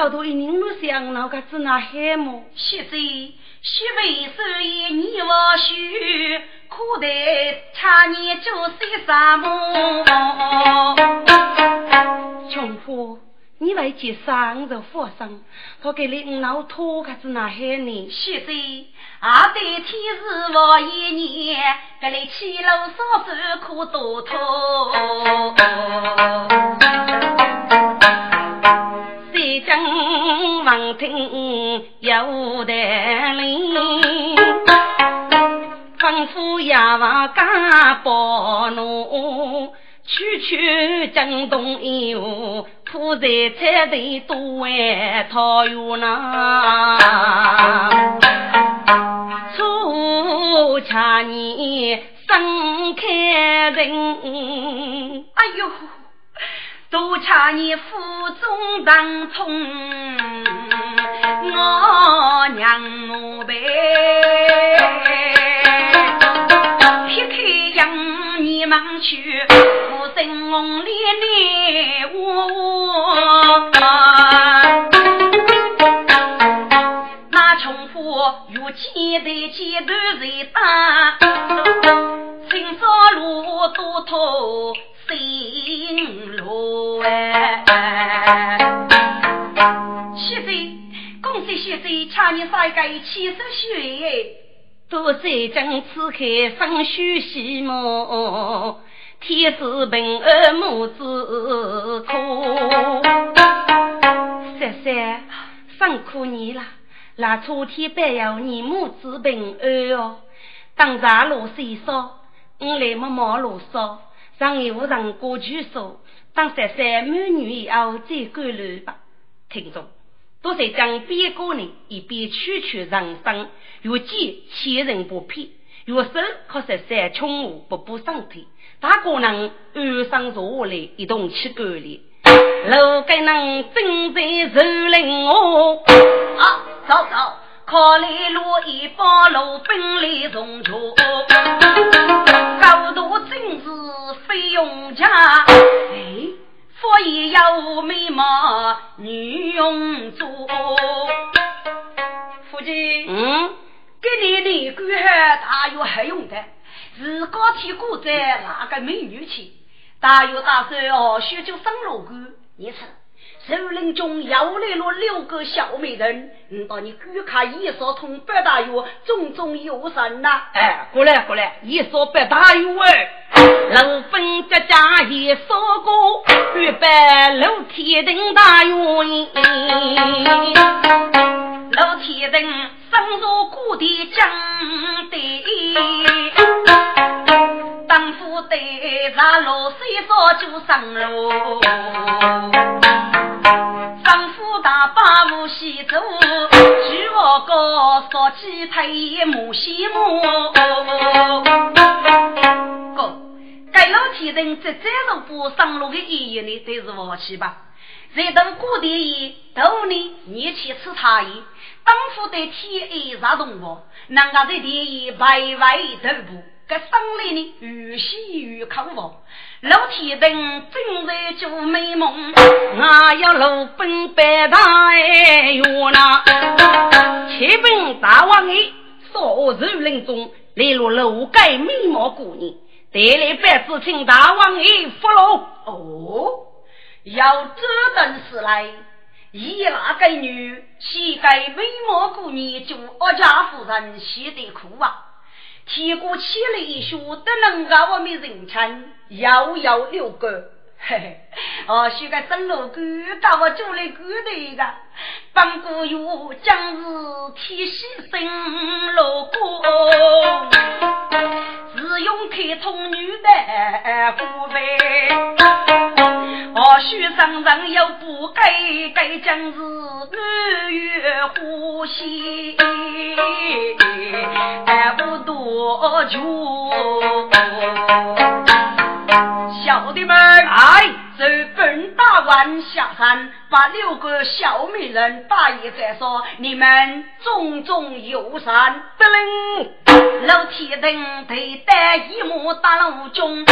你只搞到一人路想那个子那海么？虚子，虚为手艺你我虚，可得差你做些什么？穷夫。你为接生日佛生，他给你五老托可是哪些呢？现在阿对天是我一年，给你七楼烧手可多托。听有得灵，吩咐衙房干包奴。区区江东有，铺在菜地多为桃园呐。初恰年盛开人，哎呦，都恰你腹中当冲，我娘母辈。撇开杨你忙去，我正红脸脸我。如千代千头在打，青纱路多头新路哎。谢岁，恭喜谢岁，请你三个七十岁。多在正此刻生须细毛，天子平安母子苦。三三，辛苦你了，那初天白要你母子平安哦。当茶落水烧，我来么毛路烧，让有人过去说，当三三满女以后再过来吧。听众。都在讲边个呢？一边区区人生，越见千人不骗，越手可是三穷无不补身体，大可能安生坐下来一同去管理。如果能正在受领我，啊，走走，考虑路一包路兵来重车，高度真是费用价。哎。佛也有美貌女佣做，夫君，嗯，给你的官还大有何用的？是高天过在哪个美女去？大有大算哦，学就生罗官，你猜？树林中又来了六个小美人，嗯，到你观看一说通八大院，种种有神呐！哎，过来过来，一说八大院哎，楼分家家一说过，预备楼天灯大院，楼天灯生入故地江对，当夫对茶楼水烧就上路。丈夫大把无西走，举我高烧鸡腿母西母。哥，该老天人在这路不上路的意义呢，都是我去吧。在等过的夜，头呢你去吃茶叶，当夫的天意啥动物，人家的天意白白头部。个生来呢，越喜越可恶。老天灯正在做美梦，我要路奔北大院呐。七本大王爷，少如林中，来入楼盖美貌姑娘，带来百子请大王爷福禄。哦，要这等事来，以那个女乞丐美貌姑娘，就我家夫人写的苦啊。提过千里一书都能够我们人称遥遥六个，嘿嘿哦，许个生路官，到我做了官的一个，帮过有将是天喜生路过，自用开通女的护卫。我许上人又不该该将是日月呼吸，还不多久。小弟们，哎，这本大王下山，把六个小美人大爷再说：“你们重重有赏。”得令，老铁灯头戴一幕大龙中，雨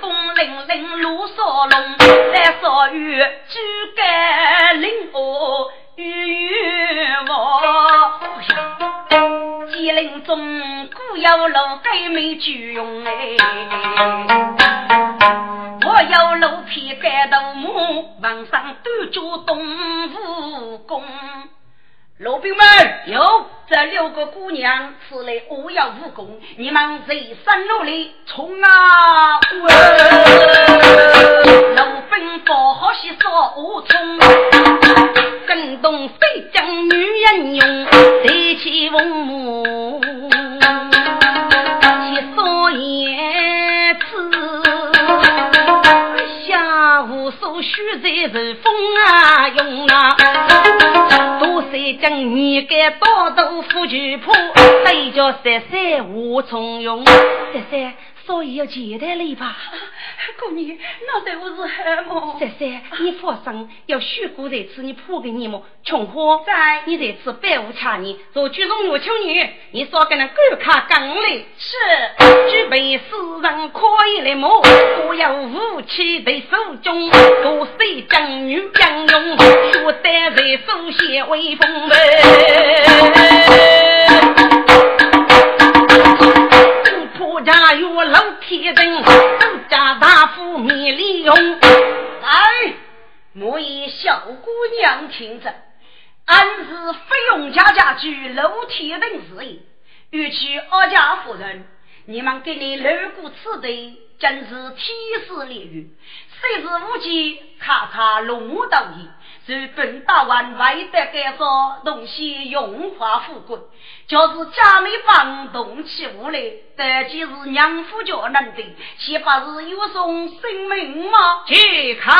风凛凛如烧龙，来烧雨举杆领我雨雨我。吉林中古有路改名举用哎。我有路皮盖头木，门上端着东吴宫。老兵们，有这六个姑娘，此来我要武功，你们随身努力冲啊！接待你吧，姑娘，那对我是什么？三三，你放心，要许过在此，你破给你么？穷货在，你在此百无差你，做举重我求女，你少跟那狗卡刚来。是，举备四人可以来么，我有武器在手中，多谁将女将用，学得在手显威风家有老铁人，家大夫米利用。来，莫以小姑娘听着，俺是费用家家居老铁人事业，与其二家夫人，你们给你路过此地，真是天时烈雨，谁是无忌，咔咔龙武道义。日本大王为的改造东西荣华富贵，就是家里房动起屋来，但即是娘夫家能的，岂不是有送性命吗？去看，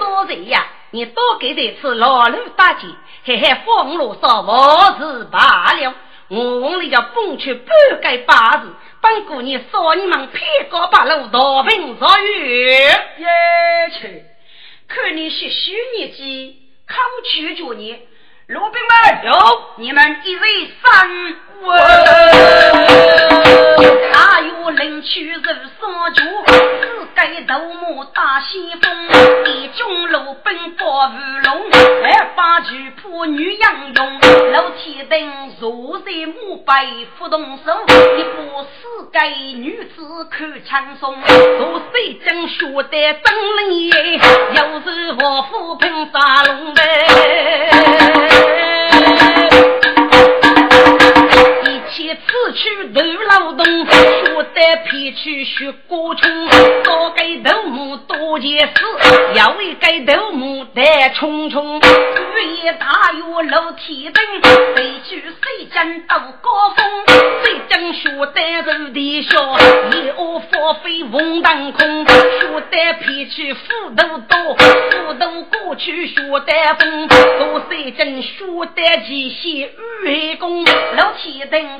说谁呀？你多给这次老路大姐，嘿嘿，风路上我是罢了。我问你叫蹦去半盖八字，本姑娘说你们偏高八路大兵遭遇。看你些许年纪，考取着你，罗兵们有你们一位三。位，大有领取人三绝，四盖头目大先锋，一中罗兵包玉龙，二八举破女杨勇，老天灯坐在木背扶动手，一把四盖女子看轻松，坐水将学得真灵验，又是王府拼杀龙门。一次去斗劳动，学得皮去学过冲，多给头目多件事，要为给头目带冲冲。雨夜大雨露天灯，谁去谁将到高峰？谁将学得走地下，一窝花飞红当空。学得皮去斧头多，斧头过去学得风。多谁将学得机械雨工？露天灯。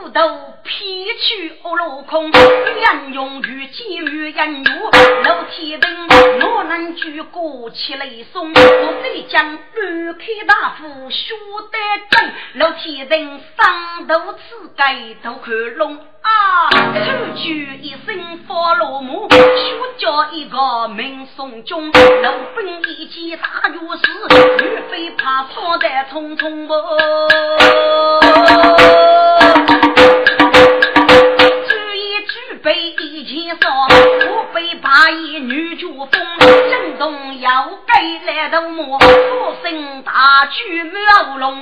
斧头劈去恶落空，人用玉剑与人用，老天灯哪能举过七雷松？我飞将乱开大斧，学得正，老天灯上头刺盖都看龙啊！出举一身发落木，学叫一个名送中，老兵一见大月事，岳飞怕双带匆匆不。只一举杯一前扫，我被八一女主风，震动摇盖来头磨，歌声大举满乌龙。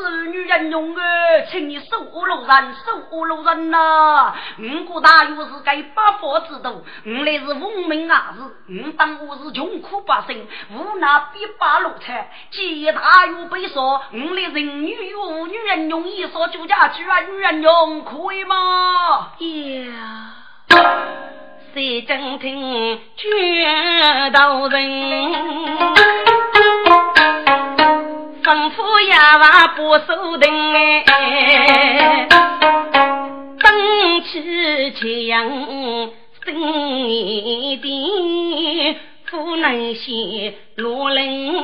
此女人用儿，请你收路人，收路人呐！五谷大约是该八方之都，我来是文明啊子，我当我是穷苦百姓，无奈必把路财。既大约被说，我来人女用女人用，一说就家居然女人用，可以吗？呀，谁正听卷道人？吩咐丫娃不守定哎，灯起前阳，手真的苦难些，罗林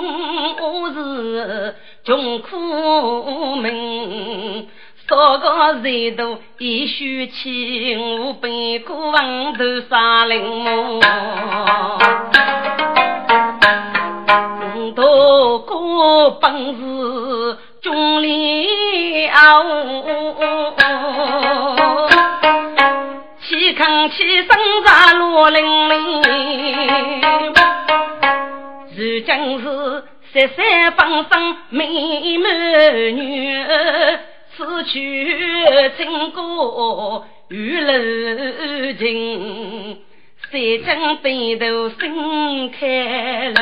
我是穷苦命。少个人都一须起，我背过王头杀灵魔，多我本事中了，起扛起身在罗林林，如今是十三帮上美满女。此去经过玉楼亭，三江北头新开了，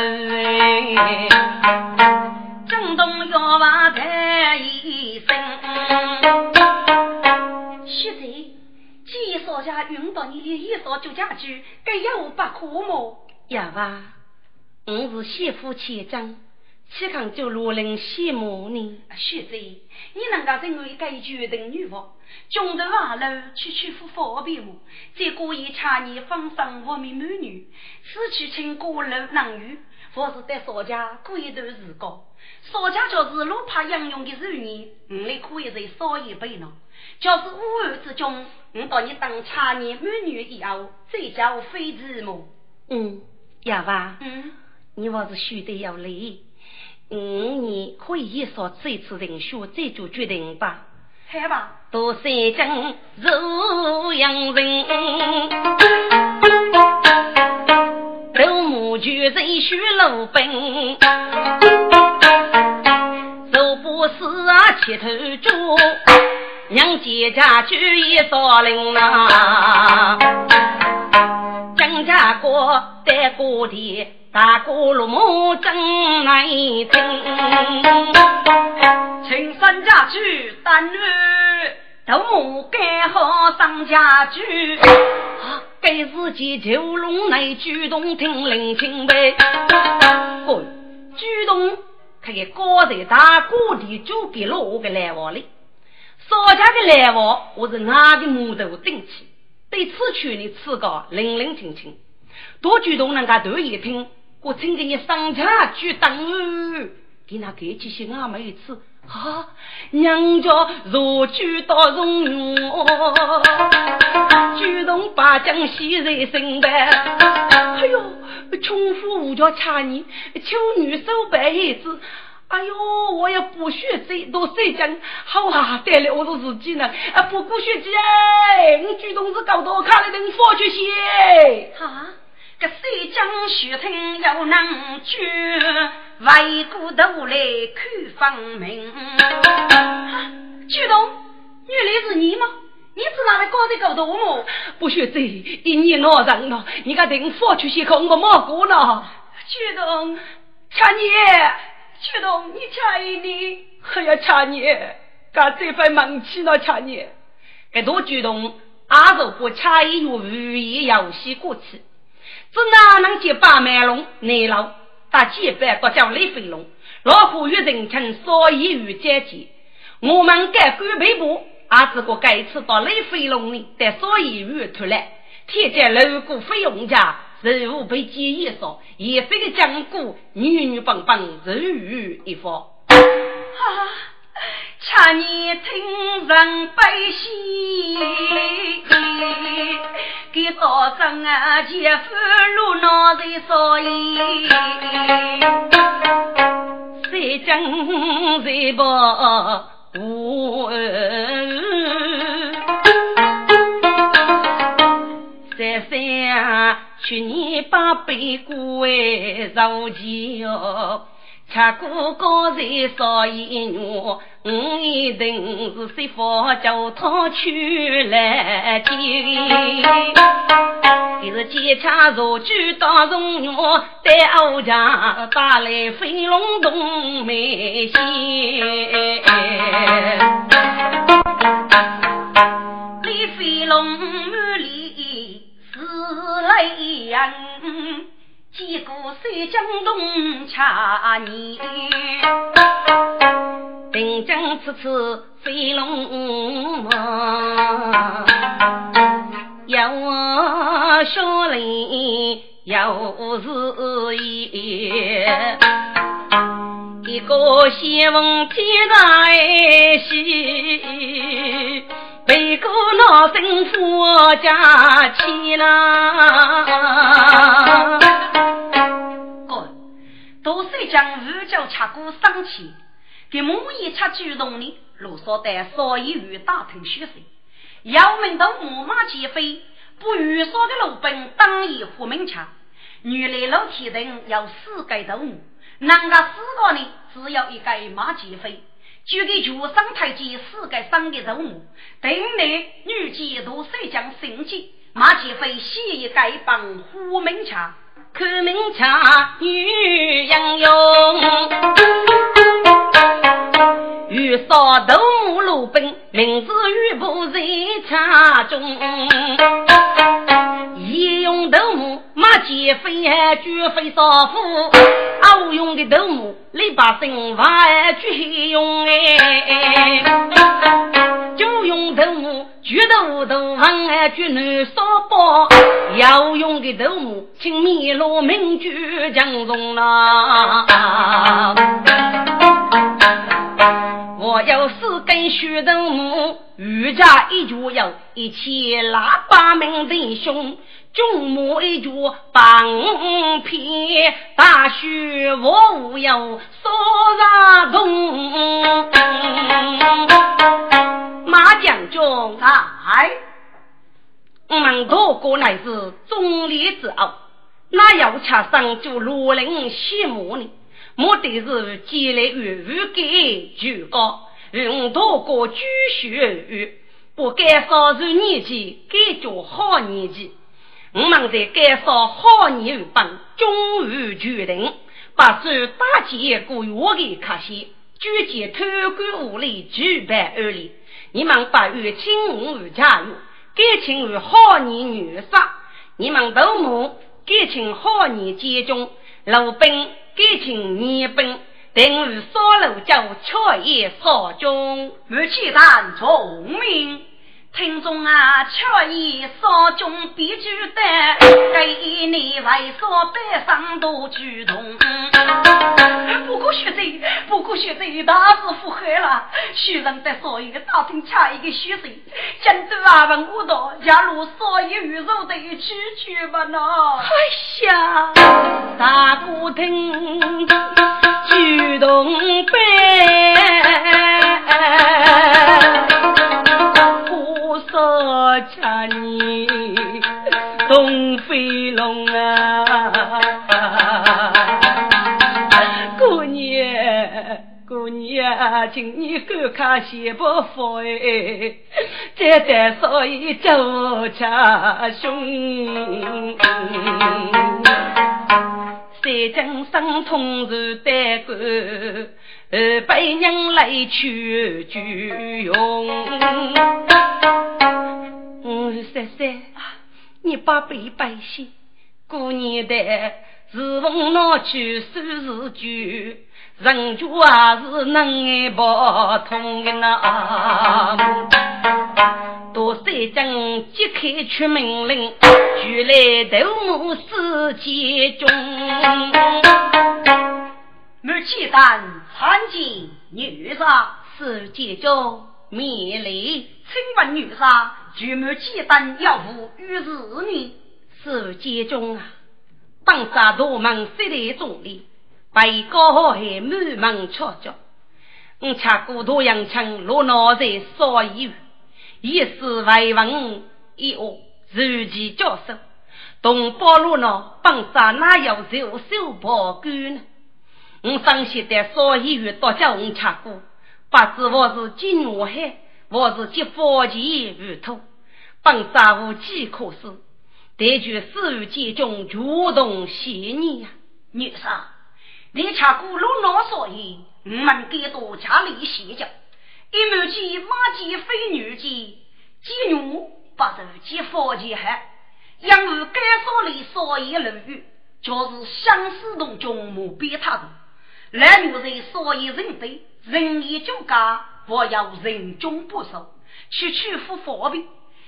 江东药房太医生。徐贼，既然少家用到你的一少就家具，该有不可么？要吧，我是媳妇千张。岂肯就罗林羡慕呢？学子，你能够成为该决定女王，穷途下楼去取夫方便我，再过一茶年风生我名美女，此去请过路能遇，或是在少家过一段时光。少家就是路怕杨勇的少年，你来可以再少一杯呢。就是乌暗之中，我把你当茶年美女以后，再叫非子么？嗯，哑巴，嗯，你还是须得要累。五年可以说这次人选再做决定吧。好吧。多山江如阳人，头木举人许路奔，走不死啊七头猪，娘姐家举一少林呐，张家国在过的。大哥罗母真难听，请三家去，但女头目盖好上家去，给，自己九龙内举动听令听呗。滚，举动他给高在大哥的就给了我个来往里，少家的来往我是俺的木头顶起，对此去你此个冷冷清清，多举动人家都一听。我曾经你上家去等，给那给起些俺们一次啊，娘家若举到荣用，举动把江西人生的，哎呦，穷夫无家差你，求女手白一子，哎呦，我也不学这多谁讲好啊，得了，我说自己呢，啊，不顾学姐，我举动是搞到看了等佛去。些啊。这三江血听又能救，回过头来看分明。举动，原来是你吗？你是哪里搞的狗头么？不许这一年闹人了，你敢等佛去些空我冒过呢？举动，cha 你，举动，你 cha 你，哎呀 cha 你，干这份闷气呢 cha 你，这多举动，阿如不恰一月如意游戏过去。这哪能接八麦龙？内老打几百个叫雷飞龙，老虎与人称所以与阶级。我们该官背部，啊，只个该次到雷飞龙里，但所以与出来，天见楼鼓费用家，人物被记忆说，也非个讲古，女女棒棒，人语一方。哈。恰你听人悲喜，给道生啊姐夫路闹在所以，谁讲谁不无三三去年把背过为受教。恰哥哥在少一女，我一定是媳妇叫他去来接。你是见恰如举大荣女，在欧家打来飞龙洞梅仙。李飞龙满里是泪人。几个三江东恰你，定江次次飞龙门，要我小林有事业，一个西风天来喜，背个老身夫家去了。哥，都是将日久吃过生气，给母一吃主动的，路上带所以与大头血水。要门到木马齐飞，不预说的路本当一虎门墙。原来老天人有四个头目，哪个四个呢？只有一个马齐飞。就给全上台阶四个上的头目，等内女监督谁将升级？马齐飞西一个帮虎门墙，看门墙女英勇。欲扫头目鲁本，名字玉不在茶中。一用头目马杰飞，绝非少妇；二用的头目李八生，还绝用哎。九用头目举头头王，绝难少包；要用的头目请米罗名举江中啦。我有四根血头目，余家一脚有一千喇叭门弟兄，众母一脚帮片，大雪我无有所让动。马将军在，我们大哥乃是忠烈之傲，那要吃上就罗林羡慕呢？目的是积累于武给举高，用多个举学不该少数年纪，该做好年纪。我们在该少好年帮终于决定，把受大劫过我的卡些，举荐偷官无力举办而立。你们把月请我加入，该请为好年女杀。你们都母该请好年接中老兵。感情年本，等于少路叫彻夜少中，母亲当聪明。听众啊，却以少中必举得，给你为所百上多举动。不过学贼，不过学贼，大事不害了。徐人在所有大厅掐一个虚岁，监督啊问我道：假如所有鱼肉得去去吧呢？哎呀，大锅厅举动杯。娘，请你观看先不服哎，再带少爷走家兄。三江生通是代官，二百人来求救用。嗯，三，你把背背些，过年的是逢拿去收拾酒，人家还是能不通的呐。多三江即刻出命令，举来头目司节中。母亲丹参见女杀，司节中免礼，请问女杀。举母鸡蛋要付于是你，是节中啊！当杀大门十里中里，白高海满门敲脚。我吃过多阳枪落脑在少一一时为文一恶如其教授。东北路呢，帮杀哪有手手把杆呢？我上学的少一月多叫我吃过，不知我是金我海，我是接佛前如土。本杀无计可施，得据四界中主动协议呀。女杀，你查过路老所以，我们给多家里歇脚。一母鸡、马鸡、非女鸡，鸡牛不受鸡佛鸡害，因为该所里所以流语，就是相思同中母别他的。来女人所以人对人也就家，我要人中不守，区区不方便。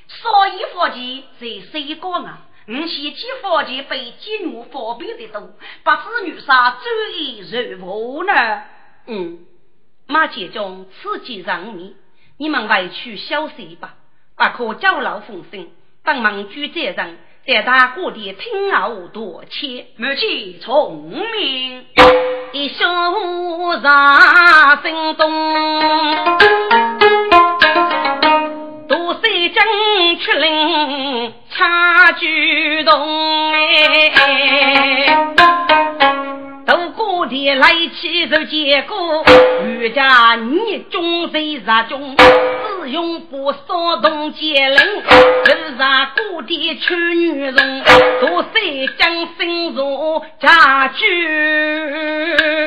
所以佛前在谁讲啊？五千几佛前被激怒方便的多，不知女杀注意如何呢？嗯，马姐中此计让你，你们回去休息吧，不可搅扰风声。等盟主在人，在大哥的听候多切。母亲聪明，一袖上心动。正出令插举动哎，渡过的来起是结果，余家你中谁杀中，只用不骚动结令，是杀过的处女容，都谁将心如家具。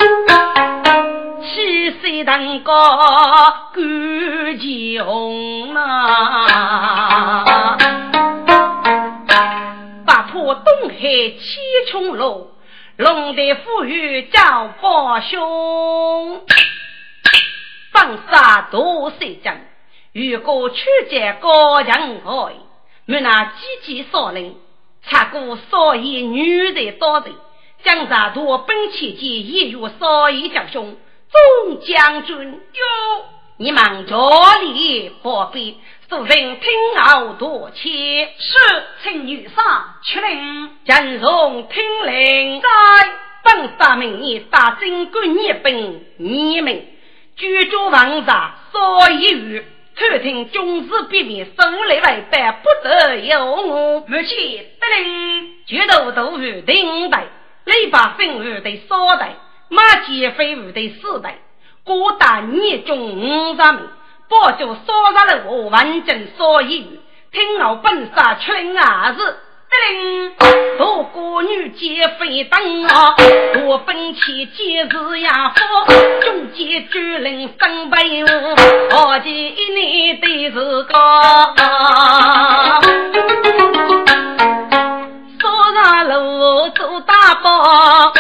七岁登高冠红啊，东海七重楼，龙的富裕叫宝兄，放杀多水将，如果曲解高强爱，没那积极少林，查过少爷女的多人，将杀多本期间一月少爷将兄。众将军哟，你们这里何必？素人听候多切。是，请女上出令。将从听令。在本大明你大金官一本你们居住王上所以语，偷听军事秘密，生来为百不得有我。目前得令，举头都是顶戴，雷把分务的三代。马杰飞舞的四代，各大年中五十名，保住所杀的我完整所以听我本杀出儿子，叮，多国女皆非等啊，我本钱皆是呀夫，中间主人分配我，好几年的是个，所杀路做大包。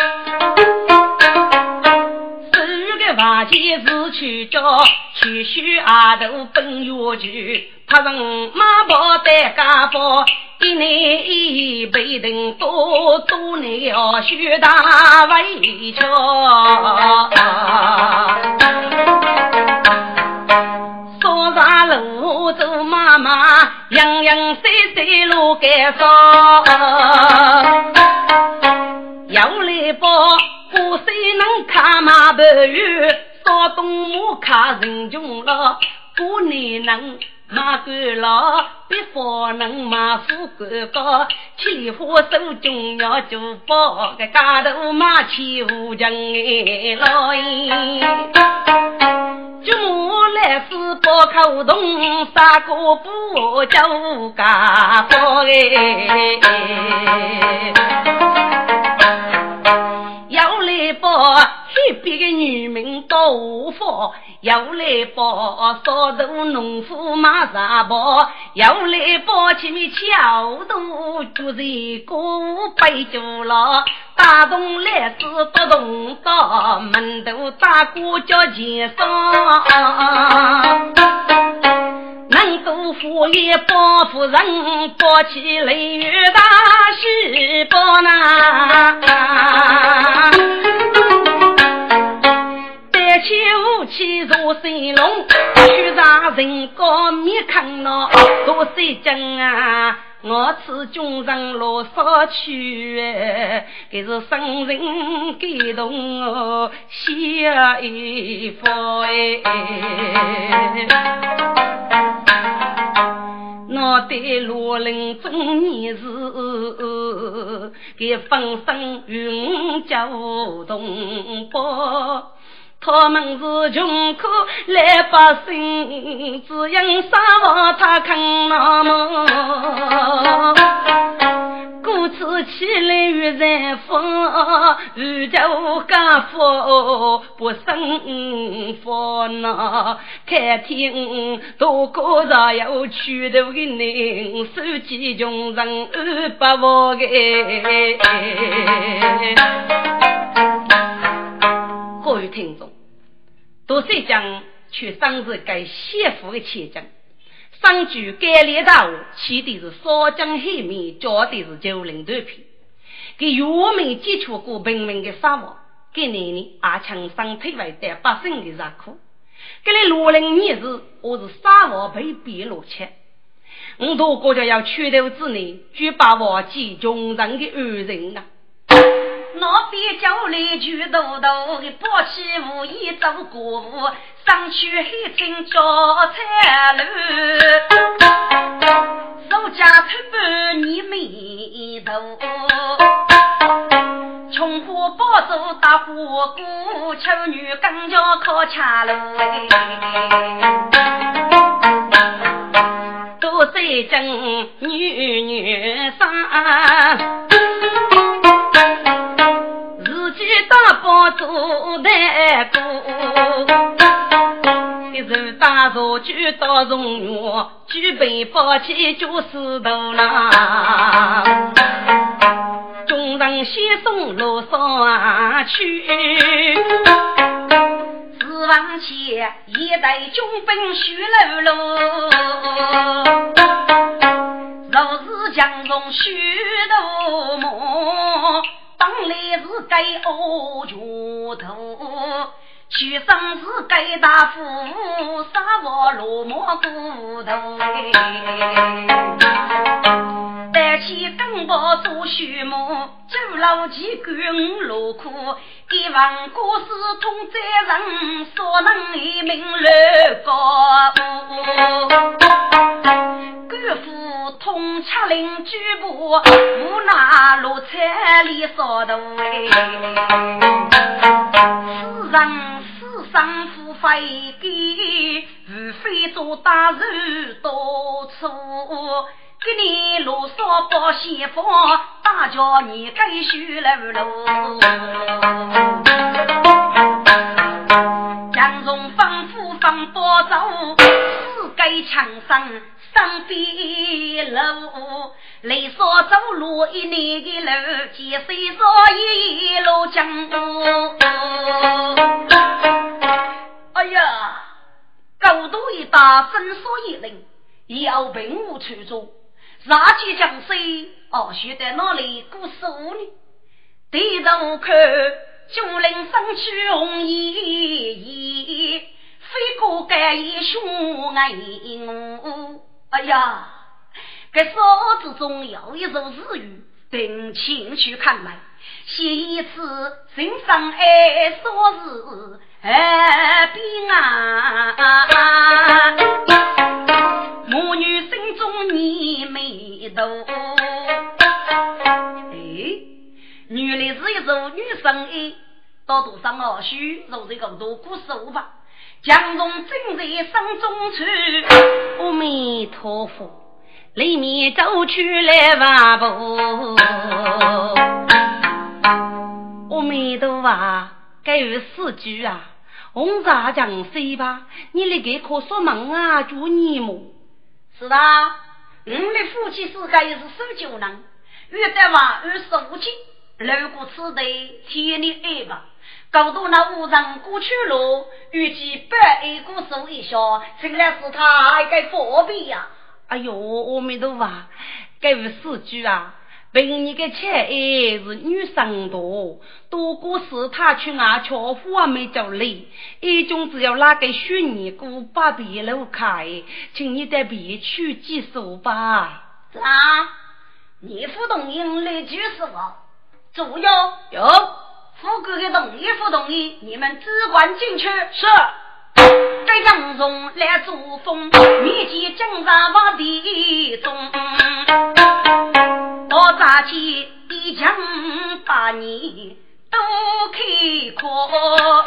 去叫去须阿头奔月去，他人马跑带家宝，一年一辈人多多年要学大围桥。说啥路走妈妈，洋洋岁岁路该上，要来报，不谁能看马白玉。少东木卡人穷了，过年能买官了，别方能买富官高，起花手中要珠宝，个家头买起无穷哎老爷，舅母来是包口洞，三个不叫家宝哎。报黑边的女民到无法，要来报少头农夫马上跑，要来报前面桥头就是个背酒了，大东来子不动刀，门头大哥叫钱上。能够富也保夫人，保起雷雨大喜报呐。带起武器入神龙，去让人高面看呐，多谁讲啊？我此军人落沙去，给是生人感动哦，写一封哎。我对罗林中年时，给风声云交同胞。他们是穷苦老百姓，只因生活他看那么。故此起来与人风，遇着家父不生烦恼。开天多个上有去头的人，手机穷人二百万个。各位听众。多岁讲去生日给媳妇的钱讲，上句改列大话，起的是烧江黑面，教的是九零断片。给渔民接触过平民的生活，给男人阿强身体为带百姓的热苦。给你罗林女士，我是沙漠被逼落去。我多国家要拳头之内，举把忘记穷人的恶人啊！那边叫来举头头的宝气无意走过户，上去黑青交彩路，手家头半你眉头，穷苦包子大火锅，丑女更叫靠恰路多三针女女生。大包做代过，一手大茶具到中原，举杯宝器就是头郎。众人先送路上去，四王前一代军兵徐楼楼，若是江中许多梦。生来是该恶拳头，去生是该大夫，杀我落寞骨头。带起根宝做序幕，九老几干五路苦，一万故事通在人，所能一名乐高。岳父通吃邻居部，无奈落彩里扫头哎。世人世上付费给，无非做大事多错。给你罗嗦保险房，大叫你该修楼喽。江中丰富放包走，四该强生。上飞路，雷说走路一年的路，几岁说一路江路。哎呀，高度一大，伸缩一人，要并无出处。杀气江水，哦，学在哪里过数呢？低头看，竹林深处红叶叶，飞过盖一胸爱我。哎呀，这手子中有一首日语，定情去看来，写一次心上爱说是二边啊，母女心中你眉头。哎，原来是一首女生哎，到多上老许，如这个多古手吧。江中正在声中唱，阿弥陀佛，里面走出来万步。阿弥陀佛，该有四句啊，红茶江水吧，你那个可说忙啊，祝你么？是的，我们夫妻是该是守旧人，遇得话遇手机，如果此地天你爱吧。高度那无人过去路，预计百一股手一下，成来是他还该佛比呀！哎呦，阿弥陀佛，该是四句啊！凭你个亲爱是女生多，多过是他去外巧妇啊没叫累，一种只要那个许你姑把别路开，请你在别去几首吧。啊，你不懂英语就是我，主要有。富贵的同意不同意？你们只管进去。是。这杨荣来作风，面见正上往地中。我扎起一枪把你都开阔，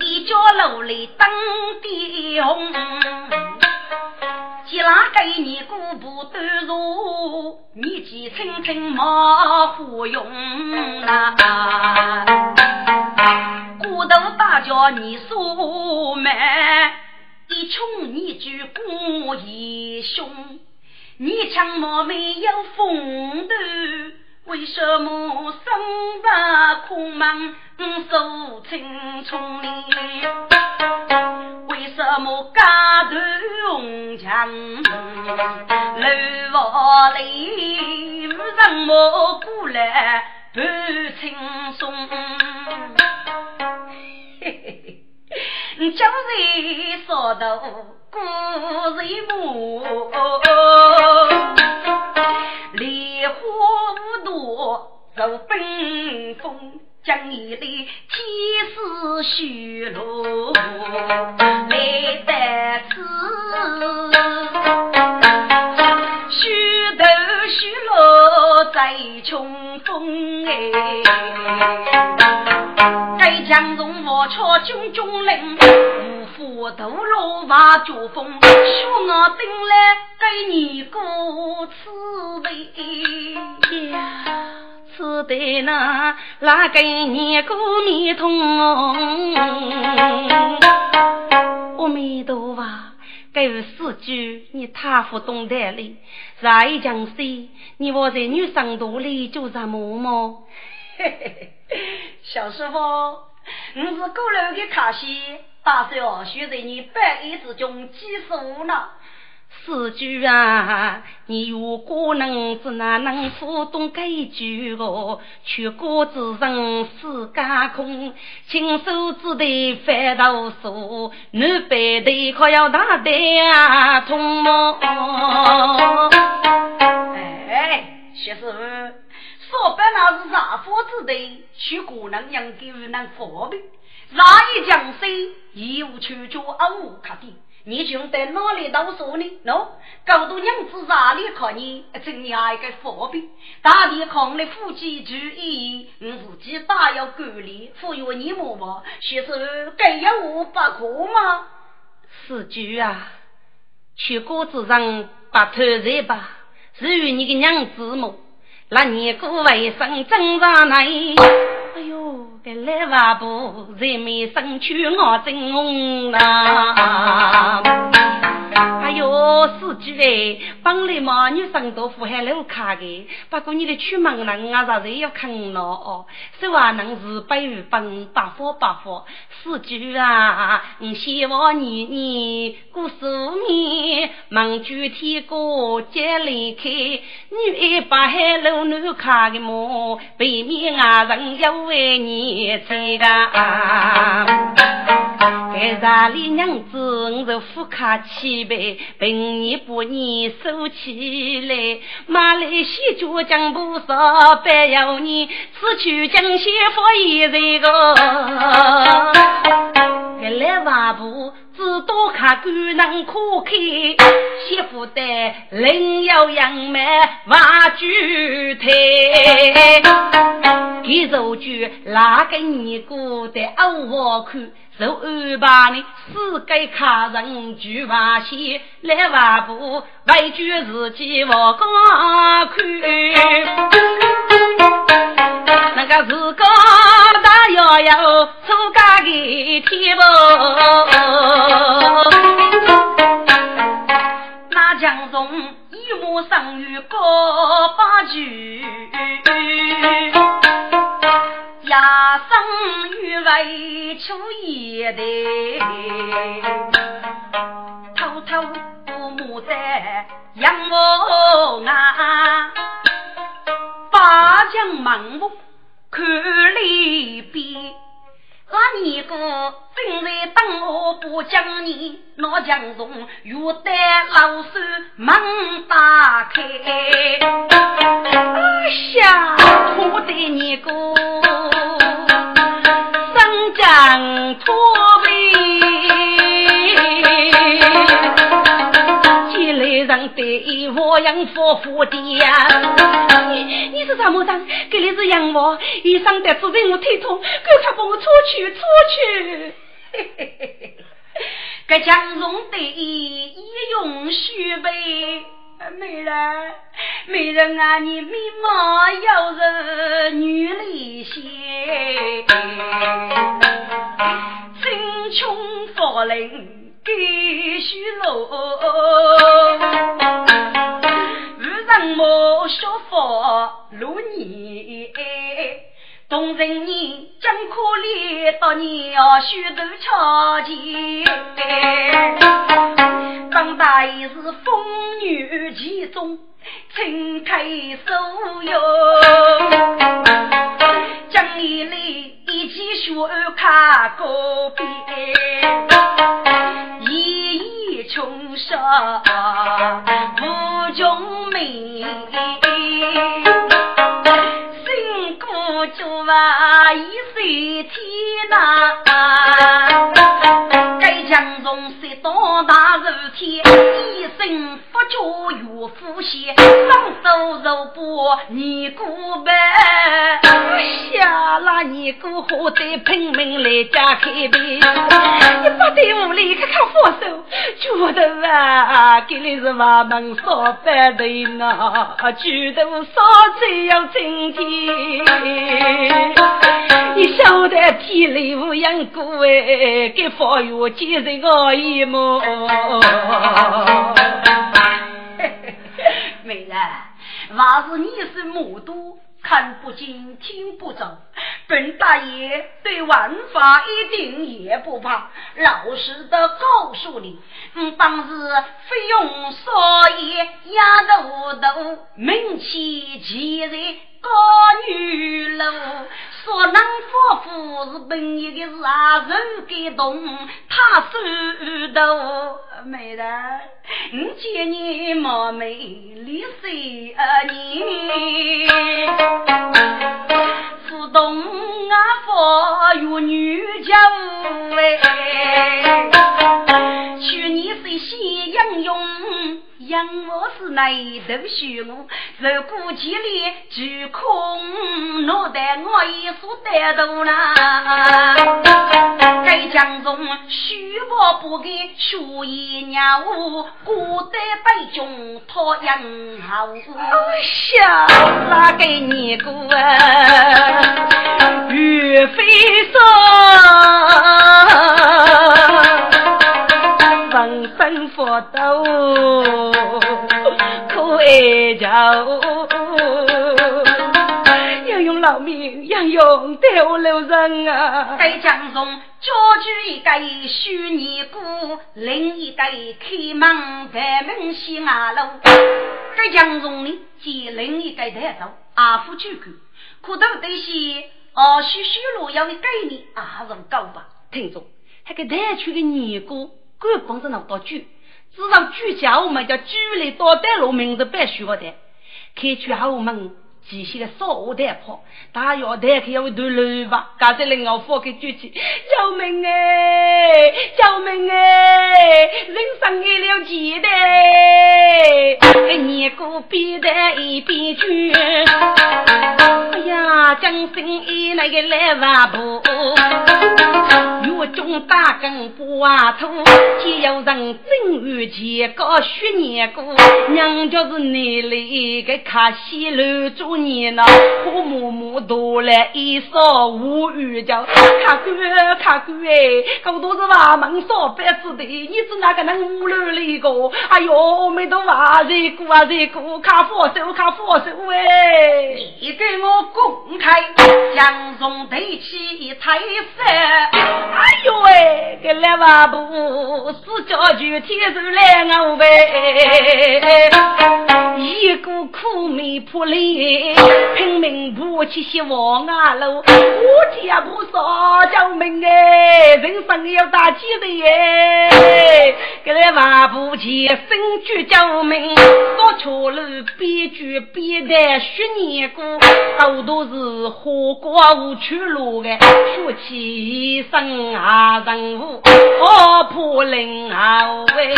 一脚楼里登地红。既然给你姑婆端入，你记清清莫胡用啊！骨头大叫你说慢，一穷你就过一凶，你强貌美有风度，为什么生在空门守青春里？为什么家头红墙，楼房里无什么过来伴轻松。嘿嘿嘿，你叫人说到故人母，梨花无多受冰封。将你的天师虚落来得此，虚头虚落在穷风哎，该将荣我朝军中领，无福斗罗瓦脚风，许我等来给你过此辈呀。此对那哪个念过弥通？阿弥陀佛，该是四句你太不懂得了。再一讲说，你我在女生肚里就什么么？嘿嘿嘿，小师傅，你是过路的卡西，打算选在你百亿之中几数呢？四句啊，你如果能只哪能不懂这句哦？全国之人世间空，亲手指的翻到书，南北的可要大得啊通么？哎，薛师傅，说白那是啥佛之的，去国能养给人能方便，哪一江水一无去脚，二无卡的。你兄在哪里读书呢？喏，高度娘子哪里看你？真你一个佛兵，大地抗的夫妻注意，你自己大要管理，忽悠你妈妈，学是该要我不可吗？四句啊，去果子上把头热吧，至于你个娘子么？那你过卫生正常来？哎呦，这来瓦布人民生去我真红啊！哎呦，司机哎，本来嘛女生都富还路卡的，不过你的出门人啊，啥子要看了哦。说话能是百于本，百发百发。司机啊，我希望你你过十年，忙具体过接离开，女一把海路路卡的么？背面啊人要。为你这个，该啥里娘子，我是富卡七百，本年把年收起来，马来西脚将不少，白有你此去江西佛一这个，该来外婆。只多看官能可开，媳妇的另有杨梅挖举台。给肉句哪个尼姑的偶我看，受安排呢？四个客人举把戏来挖布，外举自己我刚看。那个自个大摇摇出家的天不？那江中一木生于高八句，压生于未出一代，偷偷摸摸在杨屋啊，八将盲目。看里边，那年个正在等我不将你，那江中玉带老手门打开，哎呀，我的你个我养夫妇的呀，你你是什么人？给你是养我，一生得主人我腿痛，赶快帮我出去出去。这江中的一用须备，美人美人啊，你面貌要人女里些，真穷乏人。给许路，无人莫学佛如你，同人你真可怜到你要许多巧计，当大爷是风雨其中，撑开手哟，将一来一起学看个遍，一一穷杀无穷美。辛苦就话一岁天呐，该江中是多大事体？一生不教岳父先，双手肉搏你姑呗。下拉尼姑何得拼命来家开碑你不得屋里看看佛手，觉得啊，给你是瓦门烧饭的呢，觉得烧菜要今天。你晓得天雷无养过哎，给法院接人而已么？还是你是目都，看不见，听不着。本大爷对玩法一定也不怕，老实的告诉你，嗯，当时费用所以压头头，名气急人。高女楼，说能夫妇是本意的是啊，人感动，他手头美人，我见你貌美丽岁二年，自动啊佛与女家哎，去年是喜洋洋。养我是那头虚我，如果千里巨空，脑袋我也说得多啦。该江中虚我不给，学一娘我孤单北中讨养好。下哪给你过叫，要用老命，要用掉了人啊！该江中家具一个虚拟鼓，另一个开门开门西瓦楼。该江中呢，接另一个带走阿夫去看，可都得些哦，许许路要的概念啊，人高吧？听着，那个带去的尼姑。官方是那道具，至少居家我们叫居里到带路名字必须要的，开去后门机器的少带跑，大要带开要一段路吧，刚才领我放给举起，救命哎，救命哎，人生一了几代，一个边带一边举，哎呀，将心一那个来瓦布。月中打更不瓦土，只有人正月前搞学年过，娘家是内里个卡西楼做年呢，婆母母多来一烧无语叫，卡官卡官哎，搞都是瓦门烧白子的，你是哪个能屋楼里个？哎呦，没都瓦热过啊热过，卡佛手卡佛手哎！你给我过公开，江中对起一彩色。哎呦喂，这两瓦布是叫具天手来我呗，一个苦命婆里拼命爬起些王啊路，我天不少救命哎，人生要大气的耶，这两瓦布前身居救命，到桥路边举边带学年过，都都是花瓜无去路的，学起身。啊，人物好破灵啊喂，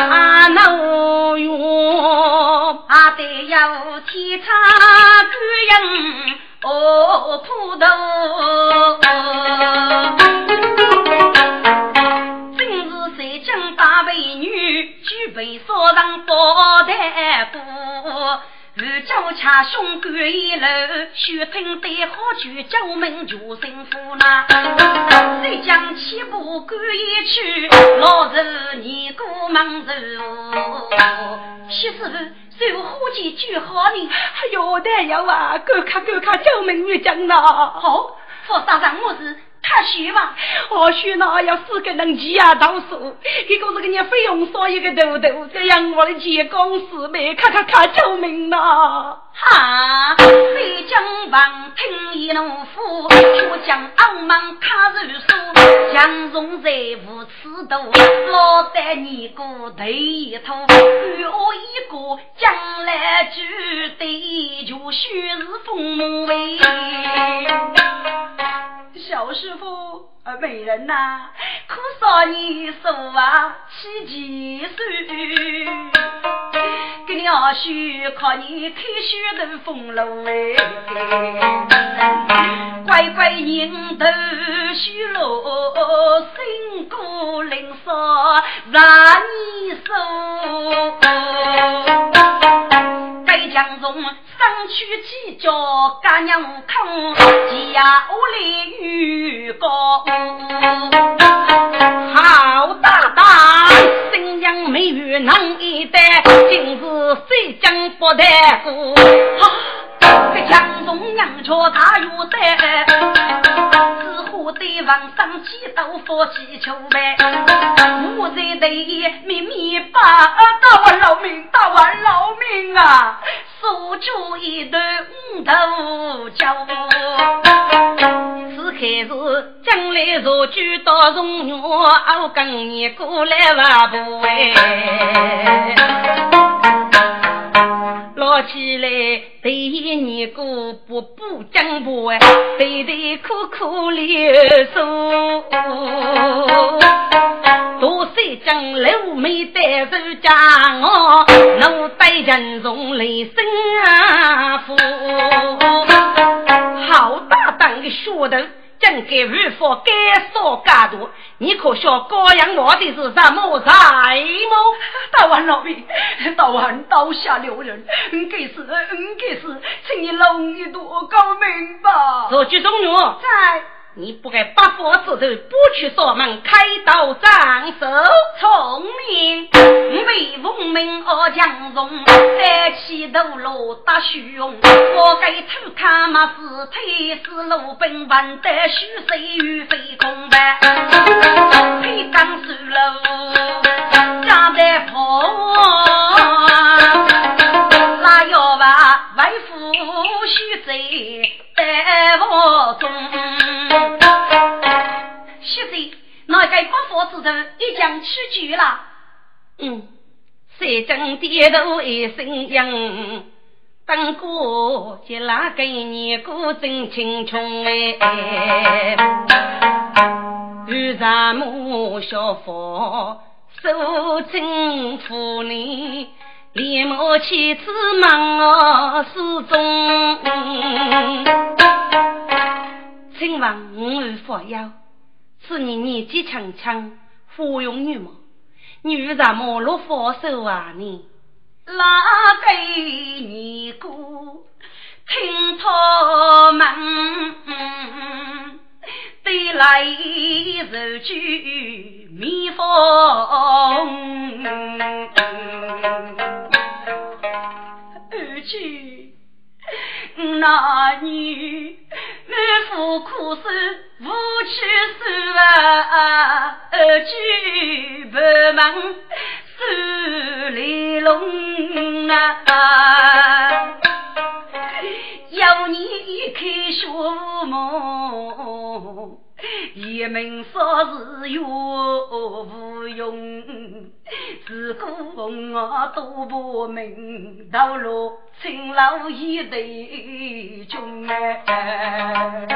啊那哟，啊得有天差官人哦铺头，女举杯烧上宝台锅。如酒恰兄干一楼，血拼对好酒，酒门就胜负啦。谁将七步干一曲，老子你过忙走。七师傅，谁伙计句好呢？哎呦，大爷啊，赶快赶快，酒门女将呐！好。佛山上我是。他许吧，或许那要四个人齐啊倒数，结果这个人费用少一个头头，这样我的钱公四妹，咔咔咔救命呐！哈，飞将王听一怒呼，却将傲慢卡入手，强中在无尺度，老得你个头一秃，与我一个将来聚对，就须是风味。小师傅，美人呐，可少你手啊，起几岁？给你二叔看你开血的风炉哎，乖乖人头虚落，辛苦灵少让你去几脚干娘坑，家屋里雨高。好大胆，新娘美玉能一代，今日谁将不得过？这江中娘家大有胆，只乎对王上祈祷佛祈求呗。我在对秘密把大王饶命，大王饶命啊！锁住一对五头脚，此刻是将来若举到荣耀，我跟你过来话不哎，捞起来对你过不不讲不哎，对对苦苦流诉。多岁将六妹带走家我，奴带人从雷声啊呼。好大胆的血头，真给如佛该说该多。你可晓高阳我的是什么才么？大王老命，大王刀下留人，嗯给是，嗯给是，请你容易多高明吧。若举中女在。你不该八方之头不去上门开刀斩首，聪明为奉命而强荣，三起头落打虚荣，我该偷看嘛是推是鲁本万得虚岁与非空白，一将屈居了。嗯，三正低头一声应，等过就拉给你过真青春哎。遇上母小佛受称呼你，连忙妻子忙我失踪。请问我有佛要？是你年纪轻轻，芙蓉女貌，女怎么落佛手啊？你拉给你过？听他们对来如句蜜蜂，去那女。满腹苦水无处诉啊，二句不问手里龙啊，要你一开学梦。一门说是有无用，自古我都不明，道路青老一对穷哎。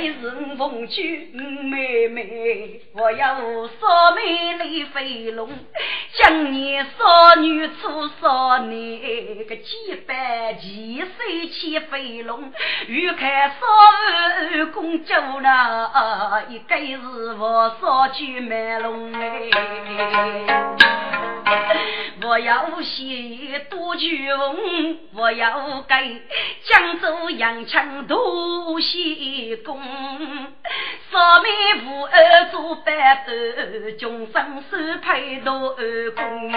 该是奉娶妹妹，我要少美丽飞龙，将你少女出少年，个几百几岁起飞龙，欲看少儿公主呢，一该是我少娶美龙哎，我要写多句文，我要给江州杨强多。西宫，少妹无儿做白头，终生手配大儿公。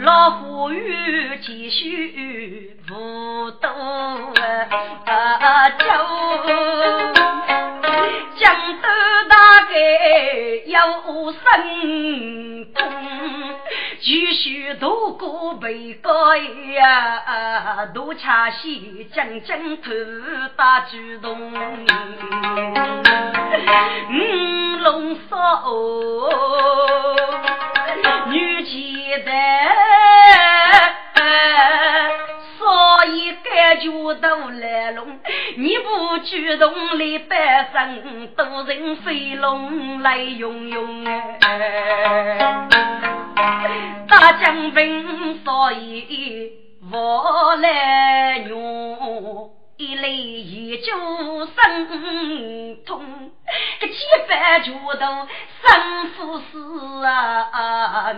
老虎与继续不多酒。将有神通，继续渡过北关呀，渡恰西将将头大主动，五龙烧女骑在。所以感觉都来龙，你不主动来摆身，都人飞龙来拥拥哎。大将军，所以我来用。一泪一酒生痛，个几番拳头生父死啊！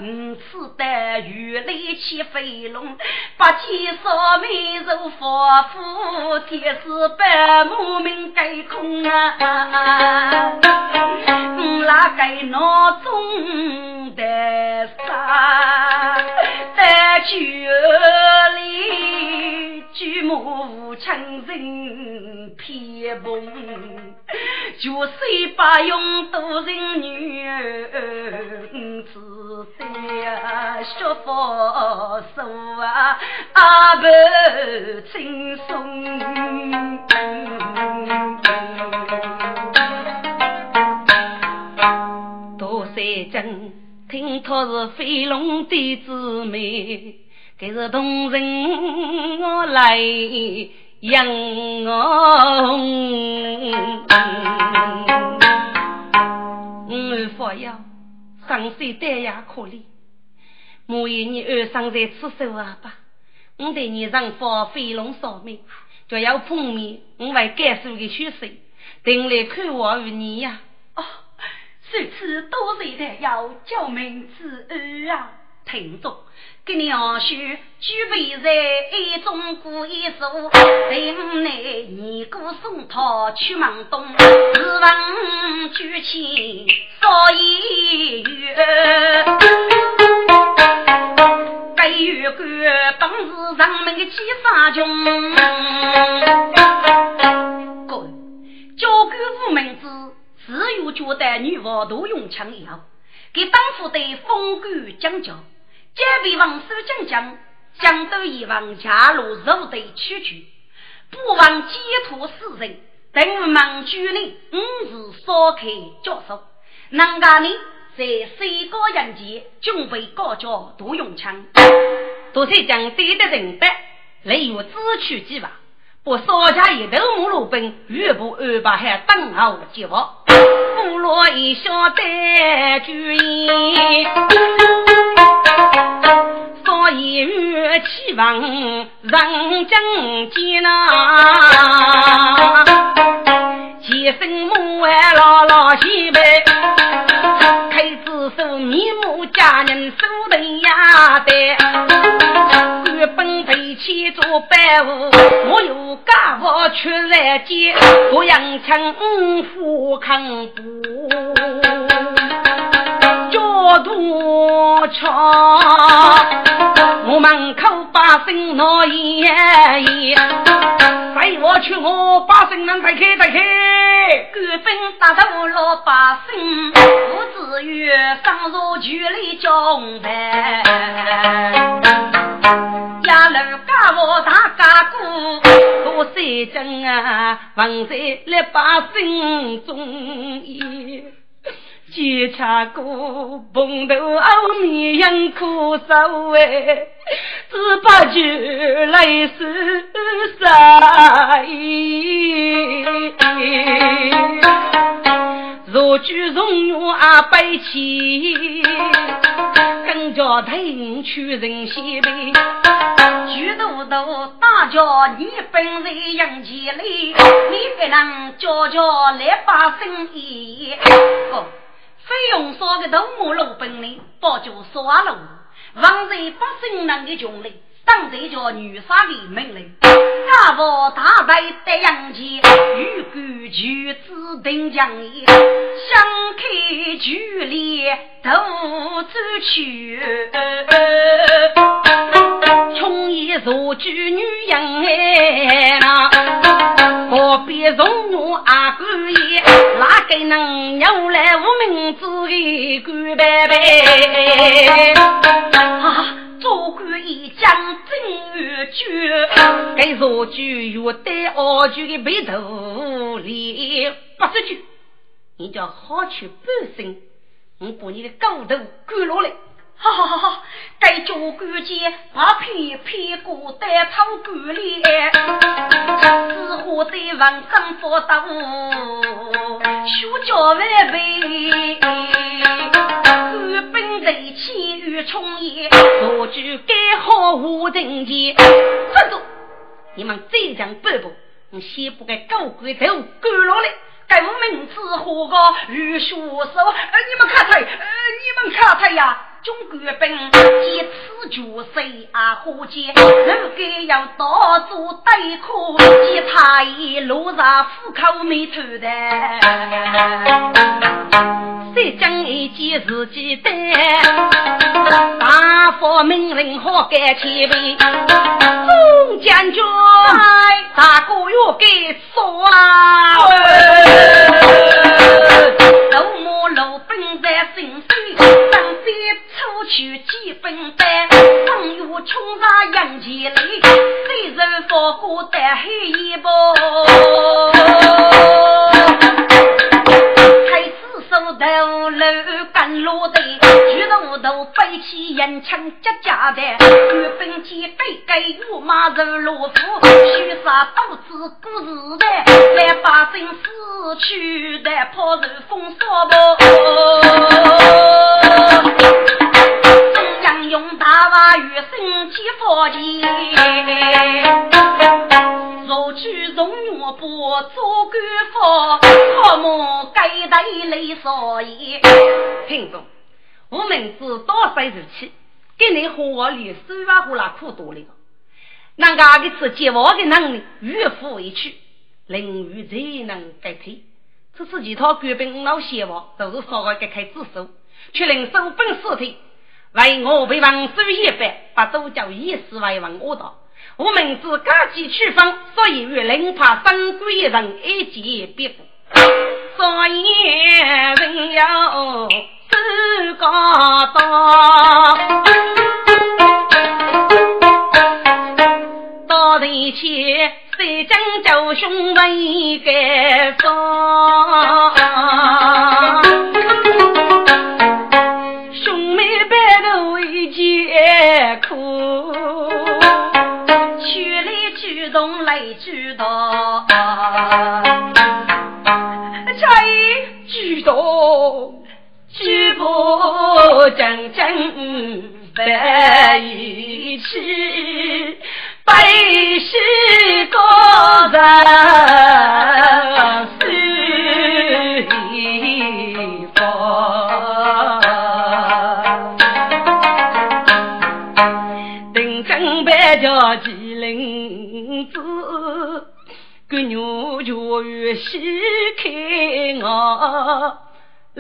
五次带雨泪起飞龙，八千少美肉仿佛天使般莫名盖空啊！哪个脑中的沙在酒里？举目成人偏蓬，就虽把用多人女，只得学佛手啊，阿不轻松。多谢真，听他是飞龙的姊妹。这是同人我来养我，我佛要上岁单呀可怜，莫言你二生在此手啊吧，我对你丈夫飞龙扫命，就要碰面，我为甘肃的学生，等来看望于你呀。哦，这次多谢的要救命之恩啊，听众。给你二叔举杯在一中过一宿，对五内二哥送他去忙东，日望举起少一月，该月干本是上门的七杀穷，各位交给五门子，只有觉得女娃都用枪一样，给当初的风骨讲究。皆被王守将将，将都以王家路肉队取去，不忘解脱世人。等忙举令，五日烧开教授。人家呢，在水高人前，准备高教都用枪。多谢将对的人白，例如自取计划，不少家一头木路奔，岳不安排还等候接报。部落一小得主意。所以欲期望人正见呐，几声母爱老老西北，开子手面目家人手头呀的，官本背起做白物，我有家务出来接，我养成富康不。多多巧，我门口把声闹爷爷，带我去我把声能打开打开，官兵打到老百姓，不至于上入局里叫办。家楼家我大家姑，多三针啊，放在了百姓中意。检查过蓬头后面养苦手哎，只把酒来是啥若举荣辱啊背起，更加听取人先辈。举头头大叫你本人杨起来，你给人教教来把生意。费用少的头目路本领，包就耍了。王在百姓人的穷里，当这叫女杀的命令。家父大败得杨前，欲赶举子定将也。想开距离都走去，穷一座我举女人哎，何必容我阿哥爷？哪个能有来无名字的官拜拜？啊，做官一将真越绝，该若句越得二句的背头里不是句，你叫好去半生，我把你的狗头赶落来。哈哈哈！哈，该教官见把屁屁股带草管里，只好在文章发达，学教万倍。官本在千与冲也，我就该好无人见。站住！你们再讲半步，我先把该狗官头赶落来。该我名字何个御书手？呃，你们看他，呃，你们看他呀！中国兵见此绝谁啊？何解？如该要到处对苦，见他一路上虎口没头的。谁将一件自己担？大发命令好改前位，众将军，大哥要给说啊！一分担，正月冲上杨前里，虽然放过得黑一步。太子手头楼干落的，举头头背起银枪夹夹的，御兵见背给我马肉罗夫，须杀刀子过日的，来百姓死去的，破受风骚不。大娃与生起佛前，若去容我不做官夫，好么该得泪少爷。听众，我明知多岁如起，给你和我里手把胡拉苦多了。那个一次接我的能力越富一去，淋雨才能改替。这是其他官兵老邪王都是稍微改开自首，却令手本尸体。为我被王叔一般，把都叫以死为王我道。我明知家己区分，所以与灵怕生鬼人一结别过。所以人要自个道，到底去谁将救兄为该说。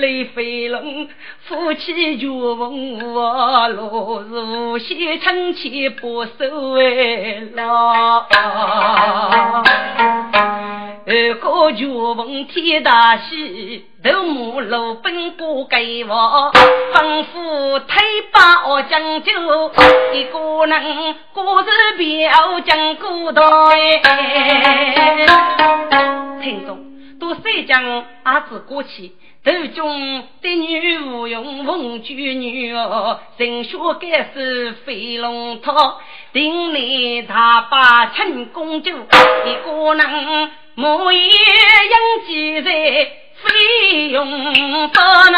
雷飞龙夫妻绝逢我，落日无限撑起不收为老。二哥绝逢天大喜，头目路奔过给我，吩咐推把我将就，一个人过日表将古代。听众都谁将阿子过去？头中的女无用文举女儿，神学该是飞龙套，定你他把陈公主一个人，莫也应记在飞龙套呢。